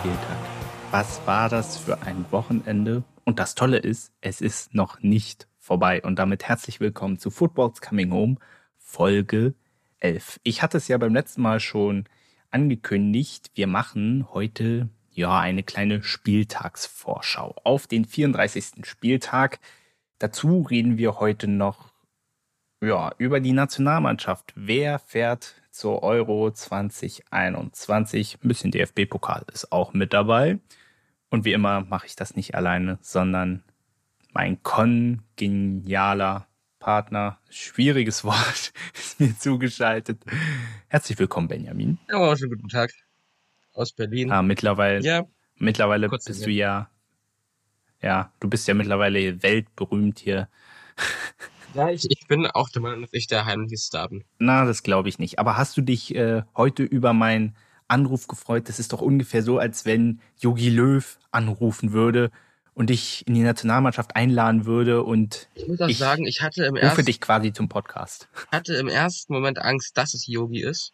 Spieltag? Was war das für ein Wochenende? Und das Tolle ist, es ist noch nicht vorbei. Und damit herzlich willkommen zu Football's Coming Home, Folge 11. Ich hatte es ja beim letzten Mal schon angekündigt. Wir machen heute ja eine kleine Spieltagsvorschau auf den 34. Spieltag. Dazu reden wir heute noch ja, über die Nationalmannschaft. Wer fährt zur Euro 2021? Ein bisschen DFB-Pokal ist auch mit dabei. Und wie immer mache ich das nicht alleine, sondern mein kongenialer Partner, schwieriges Wort, ist mir zugeschaltet. Herzlich willkommen, Benjamin. Ja, schönen guten Tag. Aus Berlin. Ah, mittlerweile, ja. mittlerweile Kurz bist du ja, ja, du bist ja mittlerweile weltberühmt hier. Ja, ich, ich bin auch der Meinung, dass ich der heimliche Star bin. Na, das glaube ich nicht. Aber hast du dich äh, heute über meinen Anruf gefreut? Das ist doch ungefähr so, als wenn Yogi Löw anrufen würde und dich in die Nationalmannschaft einladen würde und ich muss auch ich sagen, ich hatte im rufe ersten, dich quasi zum Podcast. hatte im ersten Moment Angst, dass es Yogi ist,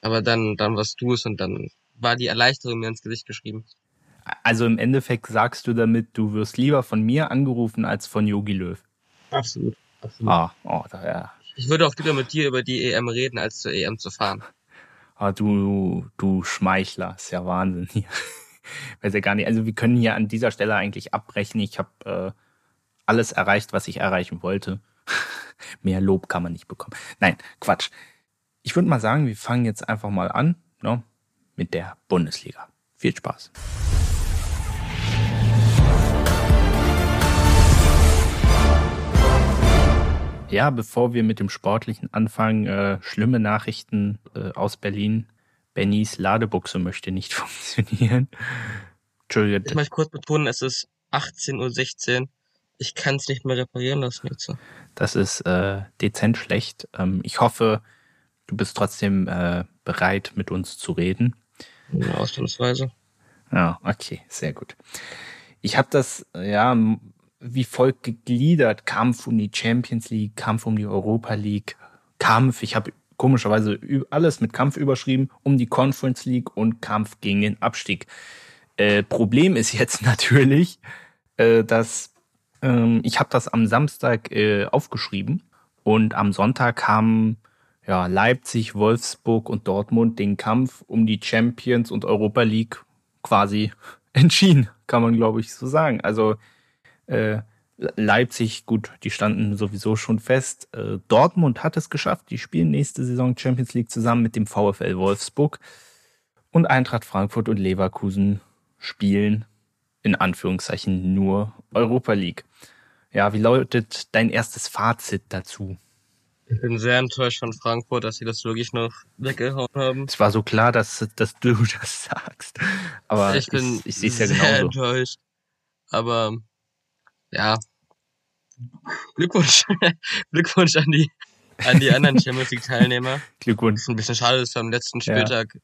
aber dann dann warst du es und dann war die Erleichterung mir ins Gesicht geschrieben. Also im Endeffekt sagst du damit, du wirst lieber von mir angerufen als von Yogi Löw. Absolut. absolut. Ah, oh, da, ja. Ich würde auch lieber mit dir über die EM reden, als zur EM zu fahren. Ah, du, du Schmeichler, ist ja Wahnsinn hier. Weiß ja gar nicht. Also wir können hier an dieser Stelle eigentlich abbrechen. Ich habe äh, alles erreicht, was ich erreichen wollte. Mehr Lob kann man nicht bekommen. Nein, Quatsch. Ich würde mal sagen, wir fangen jetzt einfach mal an ne, mit der Bundesliga. Viel Spaß. Ja, bevor wir mit dem Sportlichen anfangen, äh, schlimme Nachrichten äh, aus Berlin. Bennys Ladebuchse möchte nicht funktionieren. Entschuldigung. Ich möchte kurz betonen, es ist 18.16 Uhr. Ich kann es nicht mehr reparieren lassen jetzt. Das ist äh, dezent schlecht. Ähm, ich hoffe, du bist trotzdem äh, bereit, mit uns zu reden. Ja, ausnahmsweise. Ja, okay, sehr gut. Ich habe das, ja, wie folgt gegliedert. Kampf um die Champions League, Kampf um die Europa League, Kampf, ich habe komischerweise alles mit Kampf überschrieben, um die Conference League und Kampf gegen den Abstieg. Äh, Problem ist jetzt natürlich, äh, dass ähm, ich habe das am Samstag äh, aufgeschrieben und am Sonntag haben ja, Leipzig, Wolfsburg und Dortmund den Kampf um die Champions und Europa League quasi entschieden, kann man glaube ich so sagen. Also äh, Leipzig, gut, die standen sowieso schon fest. Äh, Dortmund hat es geschafft. Die spielen nächste Saison Champions League zusammen mit dem VfL Wolfsburg. Und Eintracht Frankfurt und Leverkusen spielen in Anführungszeichen nur Europa League. Ja, wie lautet dein erstes Fazit dazu? Ich bin sehr enttäuscht von Frankfurt, dass sie das wirklich noch weggehauen haben. Es war so klar, dass, dass du das sagst. Aber ich bin ich, ich sehe es ja genauso. sehr enttäuscht. Aber ja, Glückwunsch. Glückwunsch an die, an die anderen Champions League Teilnehmer. Glückwunsch. ist ein bisschen schade, dass wir am letzten Spieltag ja.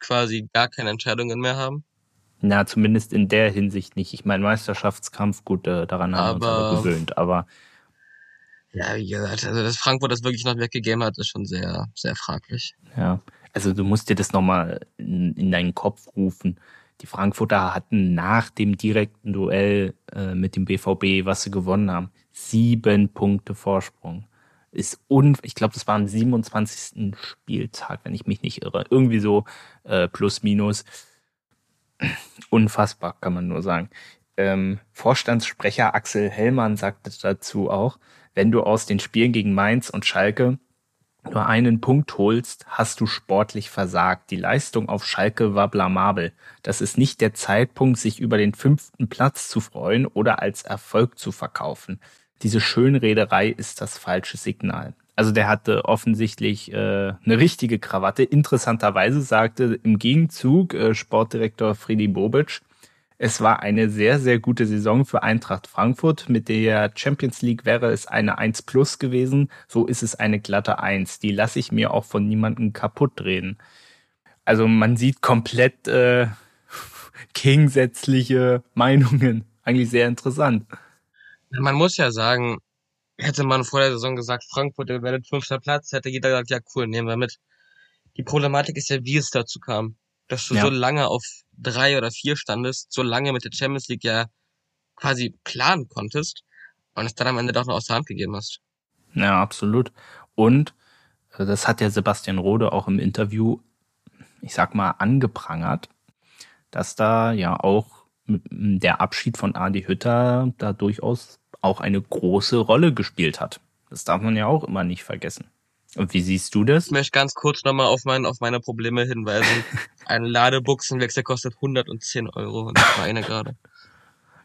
quasi gar keine Entscheidungen mehr haben. Na, zumindest in der Hinsicht nicht. Ich meine, Meisterschaftskampf, gut, äh, daran haben aber, wir uns aber gewöhnt, aber. Ja, wie gesagt, also dass Frankfurt das wirklich noch weggegeben hat, ist schon sehr, sehr fraglich. Ja, also du musst dir das nochmal in, in deinen Kopf rufen die Frankfurter hatten nach dem direkten Duell äh, mit dem BVB, was sie gewonnen haben, sieben Punkte Vorsprung. Ist un ich glaube, das war am 27. Spieltag, wenn ich mich nicht irre. Irgendwie so äh, plus minus. Unfassbar, kann man nur sagen. Ähm, Vorstandssprecher Axel Hellmann sagte dazu auch, wenn du aus den Spielen gegen Mainz und Schalke nur einen Punkt holst, hast du sportlich versagt. Die Leistung auf Schalke war blamabel. Das ist nicht der Zeitpunkt, sich über den fünften Platz zu freuen oder als Erfolg zu verkaufen. Diese Schönrederei ist das falsche Signal. Also der hatte offensichtlich äh, eine richtige Krawatte. Interessanterweise sagte im Gegenzug äh, Sportdirektor Friedi Bobic, es war eine sehr, sehr gute Saison für Eintracht Frankfurt. Mit der Champions League wäre es eine 1 plus gewesen. So ist es eine glatte 1. Die lasse ich mir auch von niemandem kaputt reden. Also man sieht komplett äh, gegensätzliche Meinungen. Eigentlich sehr interessant. Man muss ja sagen, hätte man vor der Saison gesagt, Frankfurt werdet fünfter Platz, hätte jeder gesagt, ja cool, nehmen wir mit. Die Problematik ist ja, wie es dazu kam. dass du Ja. so lange auf drei oder vier standest, so lange mit der Champions League ja quasi planen konntest und es dann am Ende doch noch aus der Hand gegeben hast. Ja, absolut. Und äh, das hat ja Sebastian Rode auch im Interview, ich sag mal, angeprangert, dass da ja auch der Abschied von Adi Hütter da durchaus auch eine große Rolle gespielt hat. Das darf man ja auch immer nicht vergessen. Und wie siehst du das? Ich möchte ganz kurz nochmal auf, mein, auf meine Probleme hinweisen. Ein Ladebuchsenwechsel kostet 110 Euro und ich meine gerade.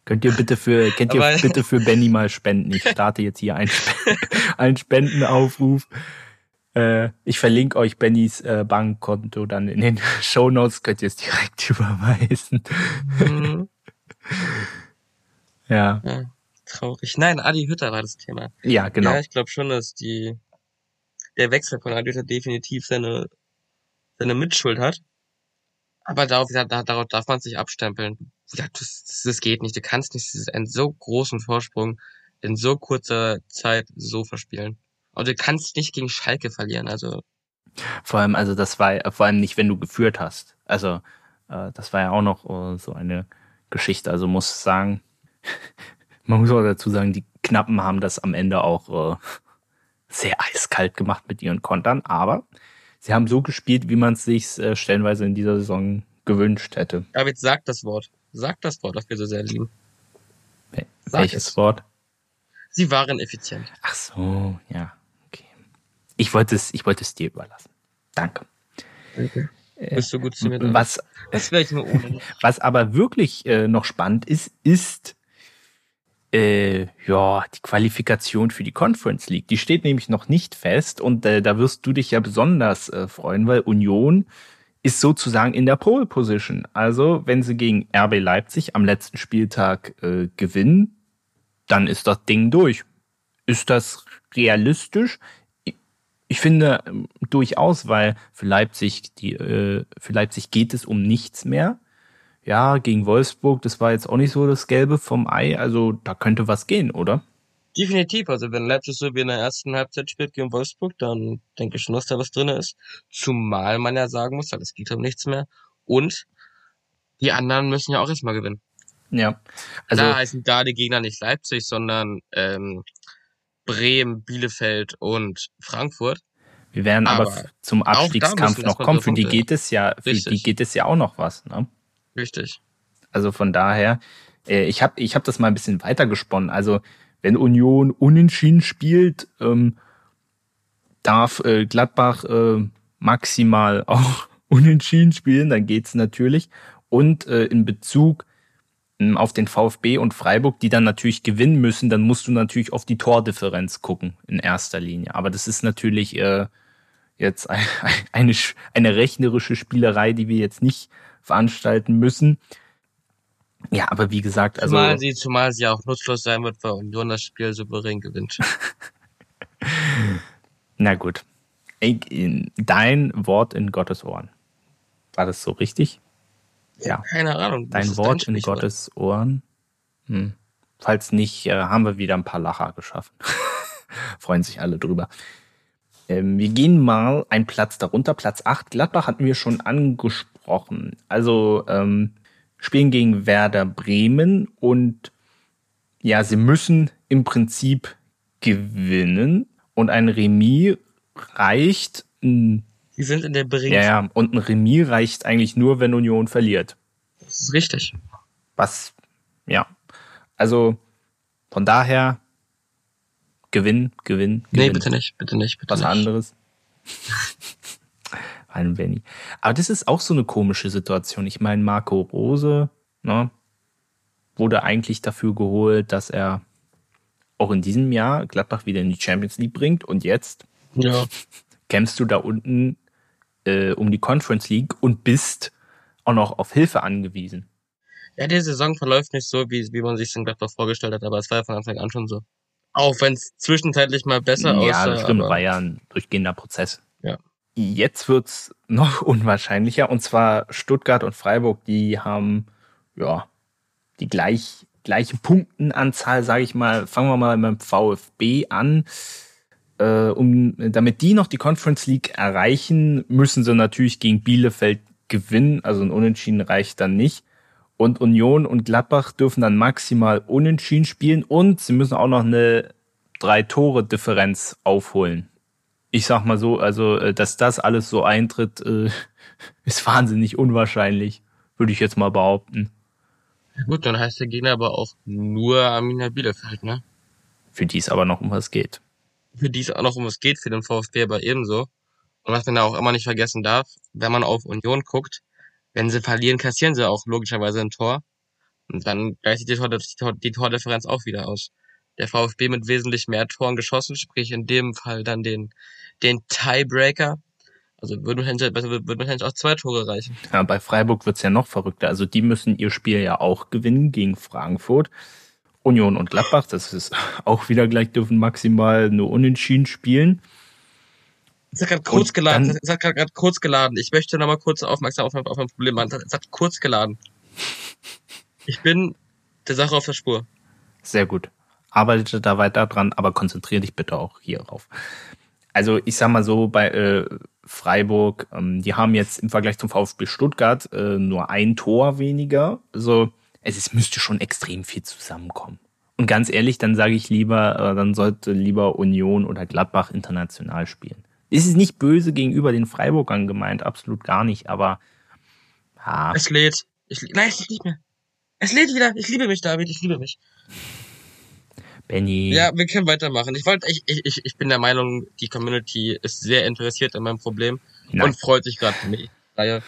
Könnt ihr bitte für, könnt ihr Aber- bitte für Benny mal spenden? Ich starte jetzt hier einen, einen Spendenaufruf. Äh, ich verlinke euch Bennys äh, Bankkonto dann in den Shownotes, könnt ihr es direkt überweisen. Hm, Ja, ja, traurig. Nein, Adi Hütter war das Thema. ja, genau. Ja, ich glaube schon, dass die der Wechsel von Adi Hütter definitiv seine, seine Mitschuld hat. Aber darauf, da, da- darauf darf man sich abstempeln. Ja, das, das, geht nicht. Du kannst nicht einen so großen Vorsprung in so kurzer Zeit so verspielen. Und du kannst nicht gegen Schalke verlieren. Also Vor allem, also das war vor allem nicht, wenn du geführt hast. Also äh, das war ja auch noch äh, so eine Geschichte. Also muss sagen, man muss auch dazu sagen, die Knappen haben das am Ende auch äh, sehr eiskalt gemacht mit ihren Kontern, aber sie haben so gespielt, wie man es sich äh, stellenweise in dieser Saison gewünscht hätte. David, sag das Wort. Sag das Wort, das wir so sehr lieben. Wel- Sag Welches es. Wort? Sie waren effizient. Ach so, ja, okay. Ich wollte es, ich wollte es dir überlassen. Danke. Bist du gut zu mir? Was Das wäre ich nur ohne. Was aber wirklich äh, noch spannend ist, ist äh, ja die Qualifikation für die Conference League. Die steht nämlich noch nicht fest und äh, da wirst du dich ja besonders äh, freuen, weil Union ist sozusagen in der Pole Position. Also wenn sie gegen RB Leipzig am letzten Spieltag äh, gewinnen, dann ist das Ding durch. Ist das realistisch? Ich- finde ähm, durchaus, weil für Leipzig die äh, für Leipzig geht es um nichts mehr ja, gegen Wolfsburg, das war jetzt auch nicht so das Gelbe vom Ei, also da könnte was gehen, oder? Definitiv, also wenn Leipzig so wie in der ersten Halbzeit spielt gegen Wolfsburg, dann denke ich schon, dass da was drin ist. Zumal man ja sagen muss, es geht um nichts mehr. Und die anderen müssen ja auch erstmal gewinnen. Ja. Also, da heißen da die Gegner nicht Leipzig, sondern ähm, Bremen, Bielefeld und Frankfurt. wir werden aber, aber zum Abstiegskampf noch kommen. so Für die geht es ja, für die Richtig. geht es ja auch noch was, ne? Richtig. Also von daher, äh, ich habe ich hab das mal ein bisschen weiter gesponnen. Also wenn Union unentschieden spielt, ähm, darf äh, Gladbach äh, maximal auch unentschieden spielen, dann geht's natürlich. Und äh, in Bezug ähm, auf den VfB und Freiburg, die dann natürlich gewinnen müssen, dann musst du natürlich auf die Tordifferenz gucken in erster Linie. Aber das ist natürlich äh, jetzt ein- eine, sch- eine rechnerische Spielerei, die wir jetzt nicht veranstalten müssen. Ja, aber wie gesagt, also Zumal sie, zumal sie auch nutzlos sein wird, weil Union das Spiel souverän gewinnt. na gut. In- Dein Wort in Gottes Ohren. War das so richtig? Ja. Keine Ahnung. Dein Wort in Sprichwort. Gottes Ohren. Hm. Falls nicht, äh, haben wir wieder ein paar Lacher geschaffen. Freuen sich alle drüber. Ähm, wir gehen mal einen Platz darunter. Platz 8. Gladbach hatten wir schon angesprochen. Also ähm, spielen gegen Werder Bremen und ja, sie müssen im Prinzip gewinnen und ein Remis reicht. Die sind in der Bring. Ja, ja, und ein Remis reicht eigentlich nur, wenn Union verliert. Das ist richtig. Was, ja. Also von daher Gewinn, Gewinn, Gewinn. Nee, bitte nicht, bitte nicht, bitte Was nicht. anderes. Ein Benny. Aber das ist auch so eine komische Situation. Ich meine, Marco Rose ne, wurde eigentlich dafür geholt, dass er auch in diesem Jahr Gladbach wieder in die Champions League bringt. Und jetzt Ja. kämpfst du da unten äh, um die Conference League und bist auch noch auf Hilfe angewiesen. Ja, die Saison verläuft nicht so, wie, wie man sich in Gladbach vorgestellt hat, aber es war ja von Anfang an schon so. Auch wenn es zwischenzeitlich mal besser aussah. Ja, das stimmt, war ja ein durchgehender Prozess. Ja. Jetzt wird's noch unwahrscheinlicher und zwar Stuttgart und Freiburg, die haben ja die gleich, gleiche Punktenanzahl, sage ich mal. Fangen wir mal beim VfB an. Äh, um, damit die noch die Conference League erreichen, müssen sie natürlich gegen Bielefeld gewinnen, also ein Unentschieden reicht dann nicht. Und Union und Gladbach dürfen dann maximal unentschieden spielen und sie müssen auch noch eine Drei-Tore-Differenz aufholen. Ich sag mal so, also, äh, dass das alles so eintritt, äh, ist wahnsinnig unwahrscheinlich, würde ich jetzt mal behaupten. Gut, dann heißt der Gegner aber auch nur Arminia Bielefeld, ne? Für die es aber noch um was geht. Für die es auch noch um was geht, für den VfB aber ebenso. Und was man da auch immer nicht vergessen darf, wenn man auf Union guckt, wenn sie verlieren, kassieren sie auch logischerweise ein Tor. Und dann gleicht sich die, Tor, die Tordifferenz auch wieder aus. Der VfB mit wesentlich mehr Toren geschossen, sprich in dem Fall dann den, den Tiebreaker. Also würden wahrscheinlich, würden wahrscheinlich auch zwei Tore reichen. Ja, bei Freiburg wird's ja noch verrückter. Also die müssen ihr Spiel ja auch gewinnen gegen Frankfurt. Union und Gladbach, das ist auch wieder gleich, dürfen maximal nur unentschieden spielen. Es hat gerade kurz geladen. Es hat gerade kurz geladen. Ich möchte noch mal kurz aufmerksam auf, auf ein Problem machen. Es hat kurz geladen. Ich bin der Sache auf der Spur. Sehr gut. Arbeite da weiter dran, aber konzentriere dich bitte auch hierauf. Also ich sag mal so, bei äh, Freiburg, ähm, die haben jetzt im Vergleich zum VfB Stuttgart äh, nur ein Tor weniger. Also es ist, müsste schon extrem viel zusammenkommen. Und ganz ehrlich, dann sage ich lieber, äh, dann sollte lieber Union oder Gladbach international spielen. Es ist nicht böse gegenüber den Freiburgern gemeint, absolut gar nicht, aber ja. Es lädt. Ich, nein, es lädt nicht mehr. Es lädt wieder. Ich liebe mich, David, ich liebe mich. Benny. Ja, wir können weitermachen. Ich wollte, ich, ich, ich bin der Meinung, die Community ist sehr interessiert an meinem Problem Nein. und freut sich gerade mit Reihe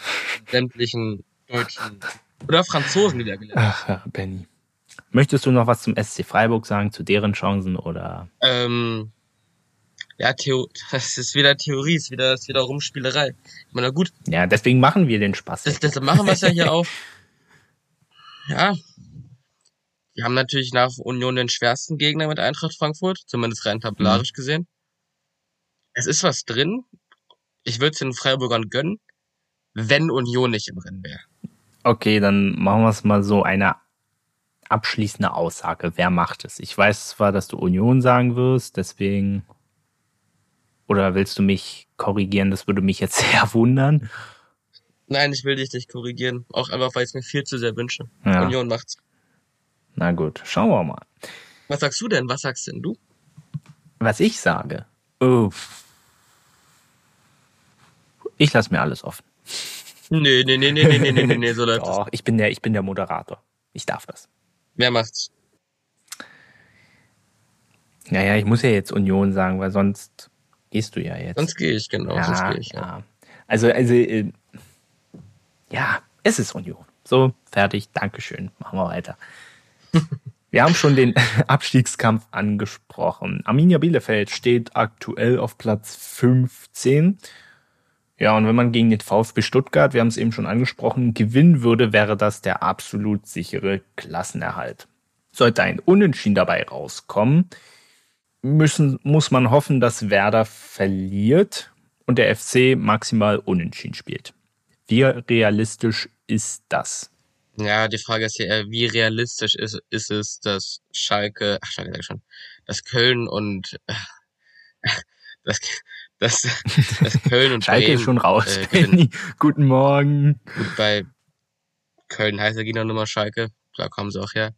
sämtlichen Deutschen oder Franzosen, die da gelernt haben. Ach, Benny. Möchtest du noch was zum SC Freiburg sagen, zu deren Chancen oder? Ähm, ja, Theo das ist wieder Theorie, ist wieder, ist wieder Rumspielerei. Ich meine, gut. Ja, deswegen machen wir den Spaß. Das, deshalb machen wir es ja hier auch. Ja. Wir haben natürlich nach Union den schwersten Gegner mit Eintracht Frankfurt, zumindest rein tabellarisch mhm. gesehen. Es ist was drin. Ich würde es den Freiburgern gönnen, wenn Union nicht im Rennen wäre. Okay, dann machen wir es mal so eine abschließende Aussage. Wer macht es? Ich weiß zwar, dass du Union sagen wirst, deswegen oder willst du mich korrigieren? Das würde mich jetzt sehr wundern. Nein, ich will dich nicht korrigieren. Auch einfach, weil ich es mir viel zu sehr wünsche. Ja. Union macht's. Na gut, schauen wir mal. Was sagst du denn? Was sagst denn du? Was ich sage? Oh. Ich lasse mir alles offen. Nee, nee, nee, nee, nee, nee, nee, nee, so läuft Doch, ich bin der, ich bin der Moderator. Ich darf das. Wer macht's? Naja, ich muss ja jetzt Union sagen, weil sonst Gehst du ja jetzt. Sonst gehe ich, genau. Ja, sonst gehe ich, ja. ja. Also, also, äh, ja, es ist Union. So, fertig, Dankeschön. Machen wir weiter. wir haben schon den Abstiegskampf angesprochen. Arminia Bielefeld steht aktuell auf Platz 15. Ja, und wenn man gegen den VfB Stuttgart, wir haben es eben schon angesprochen, gewinnen würde, wäre das der absolut sichere Klassenerhalt. Sollte ein Unentschieden dabei rauskommen, müssen, muss man hoffen, dass Werder verliert und der FC maximal unentschieden spielt. Wie realistisch ist das? Ja, die Frage ist ja wie realistisch ist, ist es, dass Schalke, ach Schalke sag ich schon, dass Köln und äh, dass, dass, dass Köln und Schalke Bremen, ist schon raus. Äh, Guten Morgen. Gut, bei Köln heißt der Gegner Nummer Schalke, da kommen sie auch her.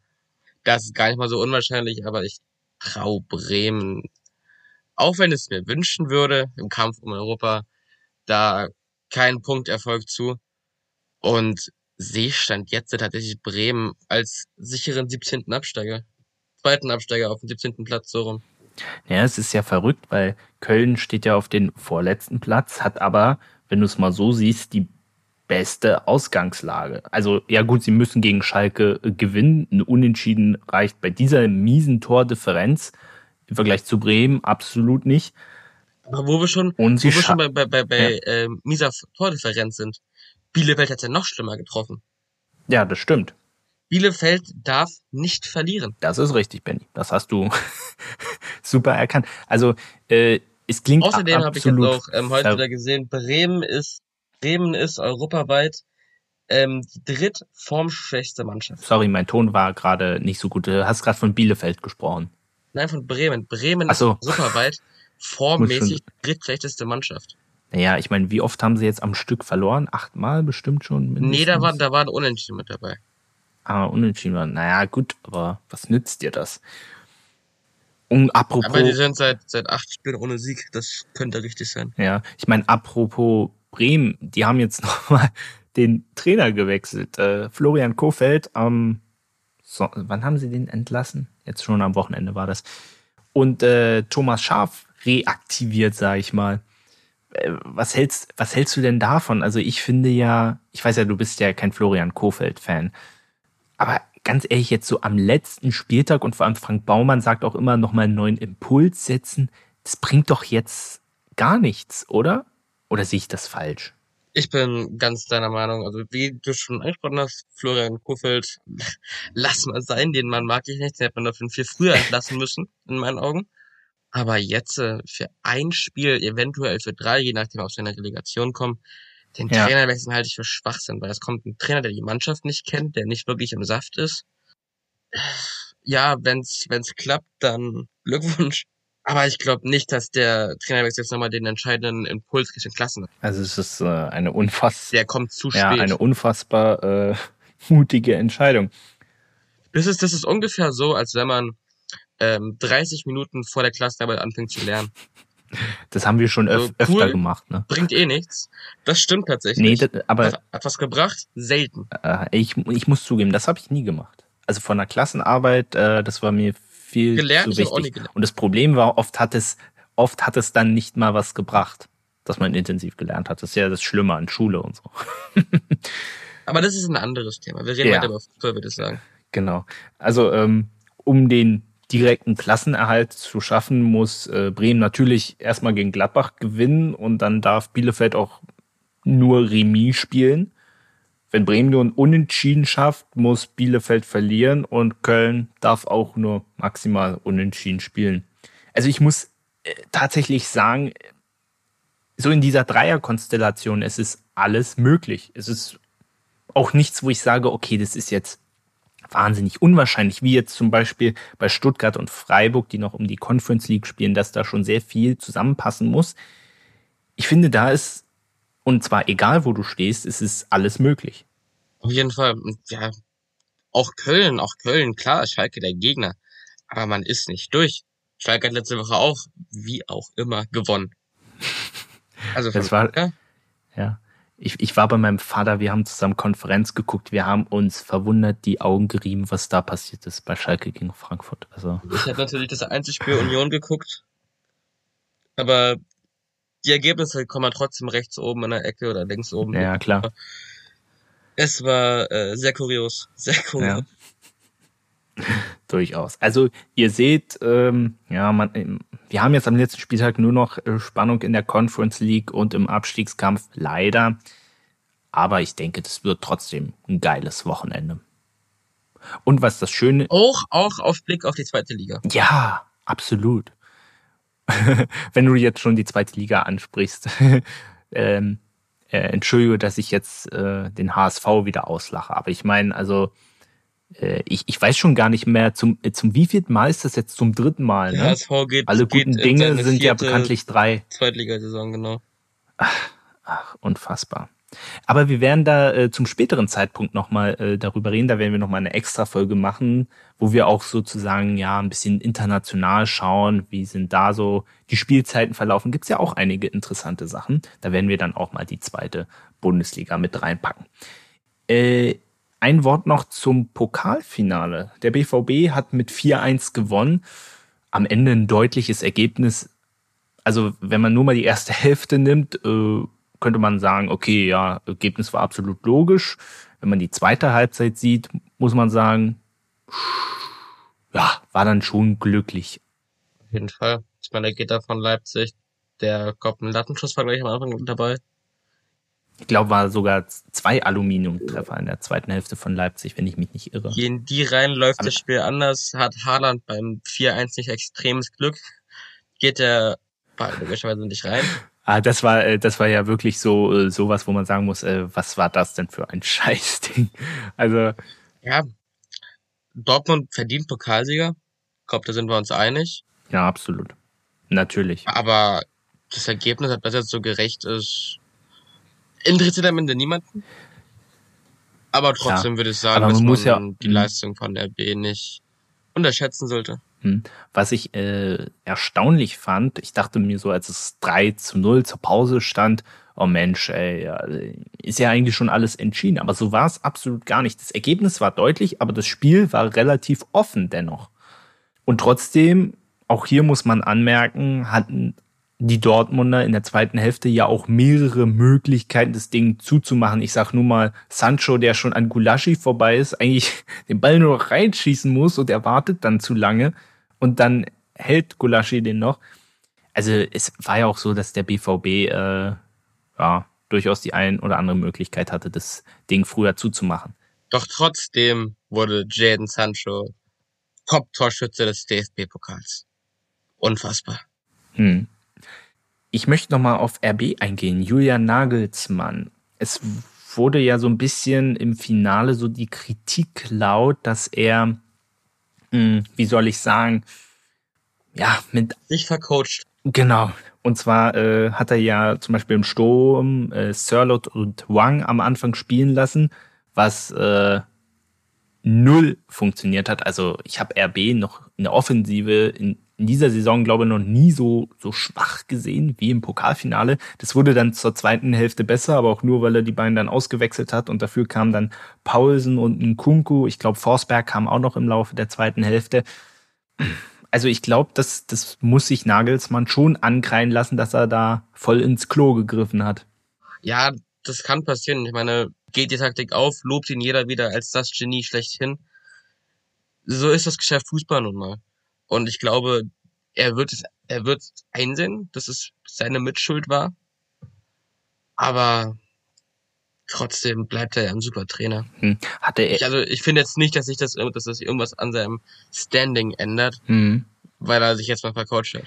Das ist gar nicht mal so unwahrscheinlich, aber ich Trau Bremen, auch wenn es mir wünschen würde, im Kampf um Europa, da kein Punkterfolg zu. Und Seestand jetzt tatsächlich Bremen als sicheren 17. Absteiger. Zweiten Absteiger auf dem 17. Platz, so rum. Ja, es ist ja verrückt, weil Köln steht ja auf den vorletzten Platz, hat aber, wenn du es mal so siehst, die beste Ausgangslage. Also ja gut, sie müssen gegen Schalke äh, gewinnen. Ein Unentschieden reicht bei dieser miesen Tordifferenz im Vergleich zu Bremen absolut nicht. Aber wo wir schon, Und wo wir schon bei, bei, bei, bei ja. äh, mieser Tordifferenz sind, Bielefeld hat ja noch schlimmer getroffen. Ja, das stimmt. Bielefeld darf nicht verlieren. Das ist richtig, Benny. Das hast du super erkannt. Also äh, es klingt Außerdem habe ich jetzt auch ähm, heute wieder gesehen, Bremen ist Bremen ist europaweit ähm, die drittformschwächste Mannschaft. Sorry, mein Ton war gerade nicht so gut. Du hast gerade von Bielefeld gesprochen. Nein, von Bremen. Bremen so. ist europaweit formmäßig die drittschlechteste Mannschaft. Naja, ich meine, wie oft haben sie jetzt am Stück verloren? Achtmal bestimmt schon? Mindestens? Nee, da war, da war ein Unentschieden mit dabei. Ah, Unentschieden war. Naja, gut, aber was nützt dir das? Und apropos. Aber die sind seit, seit acht Spielen ohne Sieg. Das könnte richtig sein. Ja, ich meine, apropos Bremen, die haben jetzt nochmal den Trainer gewechselt. Äh, Florian Kofeld am. So, wann haben sie den entlassen? Jetzt schon am Wochenende war das. Und äh, Thomas Schaf reaktiviert, sage ich mal. Äh, was hältst, was hältst du denn davon? Also ich finde ja, ich weiß ja, du bist ja kein Florian Kofeld-Fan. Aber ganz ehrlich, jetzt so am letzten Spieltag und vor allem Frank Baumann sagt auch immer noch mal einen neuen Impuls setzen. Das bringt doch jetzt gar nichts, oder? Oder sehe ich das falsch? Ich bin ganz deiner Meinung. Also wie du schon angesprochen hast, Florian Kofeld, lass mal sein, den Mann mag ich nicht. Den hätte man dafür viel früher entlassen müssen, in meinen Augen. Aber jetzt äh, für ein Spiel, eventuell für drei, je nachdem, ob sie in der Relegation kommen, den ja. Trainerwechsel halte ich für Schwachsinn, weil es kommt ein Trainer, der die Mannschaft nicht kennt, der nicht wirklich im Saft ist. Ja, wenn's, wenn's klappt, dann Glückwunsch. Aber ich glaube nicht, dass der Trainerwechsel jetzt nochmal den entscheidenden Impuls Richtung Klassen hat. Also es ist äh, eine unfassbar. Der kommt zu spät. Ja, eine unfassbar äh, mutige Entscheidung. Das ist, das ist ungefähr so, als wenn man ähm, 30 Minuten vor der Klassenarbeit anfängt zu lernen. Das haben wir schon öf also cool, öfter gemacht. Ne? Bringt eh nichts. Das stimmt tatsächlich. Nee, das, aber hat, hat was gebracht? Selten. Äh, ich, ich muss zugeben, das habe ich nie gemacht. Also von der Klassenarbeit, äh, das war mir viel gelernt, zu wichtig. Und das Problem war, oft hat es, oft hat es dann nicht mal was gebracht, dass man intensiv gelernt hat. Das ist ja das Schlimme an Schule und so. aber das ist ein anderes Thema. Wir reden ja. weiter über Fußball, würde ich sagen. Genau. Also ähm, um den direkten Klassenerhalt zu schaffen, muss äh, Bremen natürlich erstmal gegen Gladbach gewinnen und dann darf Bielefeld auch nur Remis spielen. Wenn Bremen nur ein Unentschieden schafft, muss Bielefeld verlieren und Köln darf auch nur maximal Unentschieden spielen. Also ich muss äh, tatsächlich sagen, so in dieser Dreierkonstellation, es ist alles möglich. Es ist auch nichts, wo ich sage, okay, das ist jetzt wahnsinnig unwahrscheinlich, wie jetzt zum Beispiel bei Stuttgart und Freiburg, die noch um die Conference League spielen, dass da schon sehr viel zusammenpassen muss. Ich finde, da ist, und zwar egal wo du stehst, ist es alles möglich. Auf jeden Fall, ja, auch Köln, auch Köln, klar, Schalke der Gegner, aber man ist nicht durch. Schalke hat letzte Woche auch, wie auch immer, gewonnen. Also das war, ja. ja ich, ich war bei meinem Vater, wir haben zusammen Konferenz geguckt, wir haben uns verwundert die Augen gerieben, was da passiert ist bei Schalke gegen Frankfurt. Also. Ich habe natürlich das Einzelspiel Union geguckt, aber die Ergebnisse kommen ja trotzdem rechts oben in der Ecke oder links oben. Ja, klar. Es war äh, sehr kurios, sehr kurios. Ja. Durchaus. Also ihr seht, ähm, ja, man, wir haben jetzt am letzten Spieltag nur noch äh, Spannung in der Conference League und im Abstiegskampf, leider. Aber ich denke, das wird trotzdem ein geiles Wochenende. Und was das Schöne. Auch, auch auf Blick auf die zweite Liga. Ja, absolut. Wenn du jetzt schon die zweite Liga ansprichst. ähm, äh, entschuldige, dass ich jetzt äh, den HSV wieder auslache. Aber ich meine, also äh, ich, ich weiß schon gar nicht mehr, zum, äh, zum wievielten Mal ist das jetzt zum dritten Mal? Ne? HSV geht, Alle guten geht Dinge sind ja bekanntlich drei. Zweitligasaison, genau. Ach, ach, unfassbar. Aber wir werden da äh, zum späteren Zeitpunkt nochmal äh, darüber reden. Da werden wir nochmal eine extra Folge machen, wo wir auch sozusagen ja ein bisschen international schauen, wie sind da so die Spielzeiten verlaufen. Gibt's ja auch einige interessante Sachen. Da werden wir dann auch mal die zweite Bundesliga mit reinpacken. Äh, ein Wort noch zum Pokalfinale. Der BVB hat mit 4-1 gewonnen. Am Ende ein deutliches Ergebnis. Also, wenn man nur mal die erste Hälfte nimmt, äh, könnte man sagen, okay, ja, Ergebnis war absolut logisch. Wenn man die zweite Halbzeit sieht, muss man sagen, ja, war dann schon glücklich. Auf jeden Fall. Ich meine, der geht da von Leipzig. Der kommt ein Lattenschuss war gleich am Anfang dabei. Ich glaube, war sogar zwei Aluminiumtreffer in der zweiten Hälfte von Leipzig, wenn ich mich nicht irre. Gehen die rein, läuft Aber das Spiel anders, hat Haaland beim 4-1 nicht extremes Glück, geht der logischerweise nicht rein. Ah, das war, äh, das war ja wirklich so, äh, sowas, wo man sagen muss, äh, was war das denn für ein Scheißding? Also. Ja. Dortmund verdient Pokalsieger. Ich glaube, da sind wir uns einig. Ja, absolut. Natürlich. Aber das Ergebnis, ob das jetzt so gerecht ist, interessiert am Ende niemanden. Aber trotzdem ja, würde ich sagen, dass man, man ja, die hm. Leistung von der B nicht unterschätzen sollte. Hm. Was ich äh, erstaunlich fand, ich dachte mir so, als es 3 zu 0 zur Pause stand, oh Mensch, ey, ist ja eigentlich schon alles entschieden. Aber so war es absolut gar nicht. Das Ergebnis war deutlich, aber das Spiel war relativ offen dennoch. Und trotzdem, auch hier muss man anmerken, hatten die Dortmunder in der zweiten Hälfte ja auch mehrere Möglichkeiten, das Ding zuzumachen. Ich sag nur mal, Sancho, der schon an Gulaschi vorbei ist, eigentlich den Ball nur noch reinschießen muss und er wartet dann zu lange und dann hält Gulaschi den noch. Also es war ja auch so, dass der BVB äh, ja, durchaus die ein oder andere Möglichkeit hatte, das Ding früher zuzumachen. Doch trotzdem wurde Jaden Sancho Top-Torschütze des DFB-Pokals. Unfassbar. Hm. Ich möchte nochmal auf RB eingehen. Julian Nagelsmann. Es wurde ja so ein bisschen im Finale so die Kritik laut, dass er, mh, hm, wie soll ich sagen, ja, mit. Sich vercoacht. Genau. Und zwar äh, hat er ja zum Beispiel im Sturm äh, Sirlot und Wang am Anfang spielen lassen, was äh, null funktioniert hat. Also ich habe RB noch in der Offensive in in dieser Saison, glaube ich, noch nie so, so schwach gesehen wie im Pokalfinale. Das wurde dann zur zweiten Hälfte besser, aber auch nur, weil er die beiden dann ausgewechselt hat und dafür kamen dann Paulsen und Nkunku. Ich glaube, Forsberg kam auch noch im Laufe der zweiten Hälfte. Also ich glaube, das, das muss sich Nagelsmann schon ankreien lassen, dass er da voll ins Klo gegriffen hat. Ja, das kann passieren. Ich meine, geht die Taktik auf, lobt ihn jeder wieder als das Genie schlechthin. So ist das Geschäft Fußball nun mal. Und ich glaube, er wird es, er wird einsehen, dass es seine Mitschuld war. Aber trotzdem bleibt er ja ein super Trainer. Hm. Hatte er ich, also ich finde jetzt nicht, dass sich das, dass das irgendwas an seinem Standing ändert, hm. weil er sich jetzt mal vercoacht hat.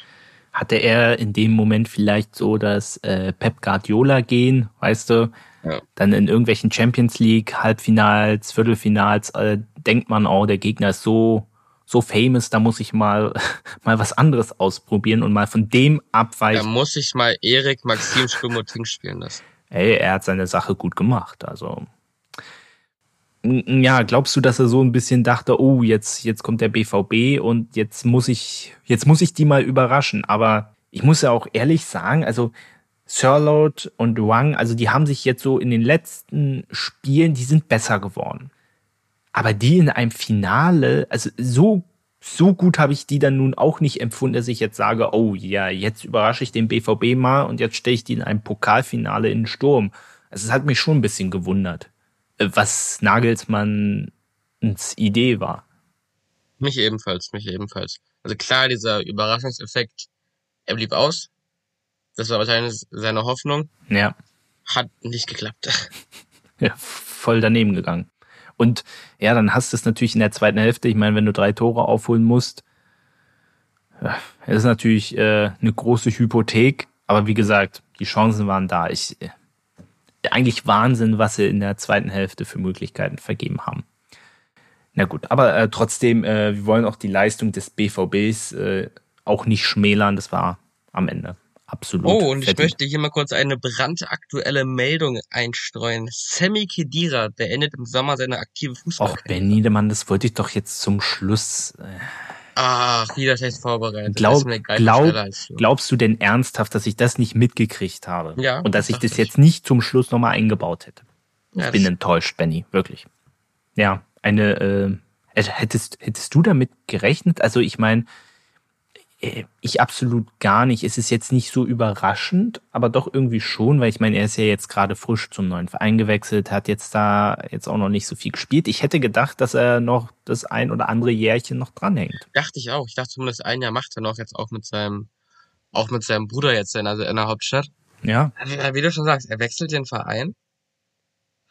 Hatte er in dem Moment vielleicht so das äh, Pep Guardiola gehen, weißt du? Ja. Dann in irgendwelchen Champions League Halbfinals, Viertelfinals äh, denkt man, oh, der Gegner ist so so famous, da muss ich mal, mal was anderes ausprobieren und mal von dem abweichen. Da muss ich mal Erik Maxim Schwimmoting spielen lassen. Ey, er hat seine Sache gut gemacht, also. Ja, glaubst du, dass er so ein bisschen dachte, oh, jetzt, jetzt kommt der BVB und jetzt muss ich, jetzt muss ich die mal überraschen. Aber ich muss ja auch ehrlich sagen, also Sirlot und Wang, also die haben sich jetzt so in den letzten Spielen, die sind besser geworden. Aber die in einem Finale, also so, so gut habe ich die dann nun auch nicht empfunden, dass ich jetzt sage, oh ja, jetzt überrasche ich den BVB mal und jetzt stelle ich die in einem Pokalfinale in den Sturm. Also es hat mich schon ein bisschen gewundert, äh, was Nagelsmanns Idee war. Mich ebenfalls, mich ebenfalls. Also klar, dieser Überraschungseffekt, er blieb aus. Das war wahrscheinlich seine Hoffnung. Ja. Hat nicht geklappt. Ja, voll daneben gegangen. Und ja, dann hast du es natürlich in der zweiten Hälfte. Ich meine, wenn du drei Tore aufholen musst, ja, ist natürlich äh, eine große Hypothek. Aber wie gesagt, die Chancen waren da. Ich, äh, eigentlich Wahnsinn, was sie in der zweiten Hälfte für Möglichkeiten vergeben haben. Na gut, aber äh, trotzdem, äh, wir wollen auch die Leistung des BVBs äh, auch nicht schmälern. Das war am Ende absolut. Oh, und ich möchte hier mal kurz eine brandaktuelle Meldung einstreuen. Sammy Kedira beendet im Sommer seine aktive Fußballkarriere. Och, Ben Niedermann, das wollte ich doch jetzt zum Schluss. Äh Ach, wieder schlecht vorbereitet. Glaub, glaub, glaubst du denn ernsthaft, dass ich das nicht mitgekriegt habe? Ja. Und dass ich das ich. jetzt nicht zum Schluss nochmal eingebaut hätte? Ich ja, bin enttäuscht, Benny, wirklich. Ja, eine, äh, hättest, hättest du damit gerechnet? Also ich meine, ich absolut gar nicht. Es ist jetzt nicht so überraschend, aber doch irgendwie schon, weil ich meine, er ist ja jetzt gerade frisch zum neuen Verein gewechselt, hat jetzt da jetzt auch noch nicht so viel gespielt. Ich hätte gedacht, dass er noch das ein oder andere Jährchen noch dranhängt. Dachte ich auch. Ich dachte zumindest ein Jahr macht er noch jetzt auch mit seinem, auch mit seinem Bruder jetzt in, also in der Hauptstadt. Ja. Wie du schon sagst, er wechselt den Verein,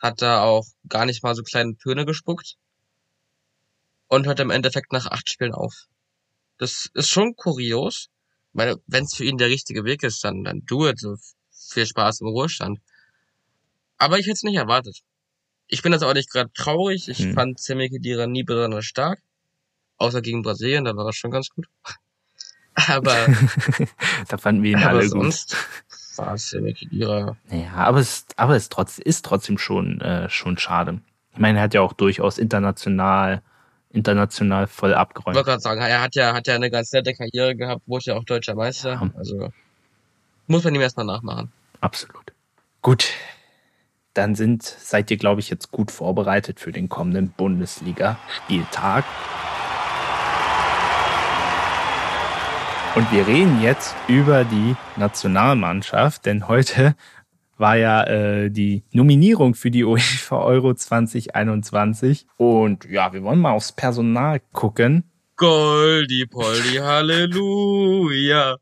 hat da auch gar nicht mal so kleine Töne gespuckt und hört im Endeffekt nach acht Spielen auf. Das ist schon kurios. Weil, wenn es für ihn der richtige Weg ist, dann, dann du it. So viel Spaß im Ruhestand. Aber ich hätte es nicht erwartet. Ich bin jetzt auch nicht gerade traurig. Ich hm. fand Semike Dira nie besonders stark. Außer gegen Brasilien, da war das schon ganz gut. Aber da fanden wir ihn aber alle sonst war es ja wirklich ihrer. gut. Ja, aber es, aber es trotz, ist trotzdem schon, äh, schon schade. Ich meine, er hat ja auch durchaus international, international voll Ich abgeräumt. wollte gerade sagen, er hat ja, hat ja eine ganz nette Karriere gehabt, wurde ja auch deutscher Meister. Ja. Also muss man ihm erstmal nachmachen. Absolut. Gut. Dann sind, seid ihr, glaube ich, jetzt gut vorbereitet für den kommenden Bundesliga-Spieltag. Und wir reden jetzt über die Nationalmannschaft, denn heute war ja äh, die Nominierung für die UEFA Euro 2021. Und ja, wir wollen mal aufs Personal gucken. Goldi Poldi Halleluja.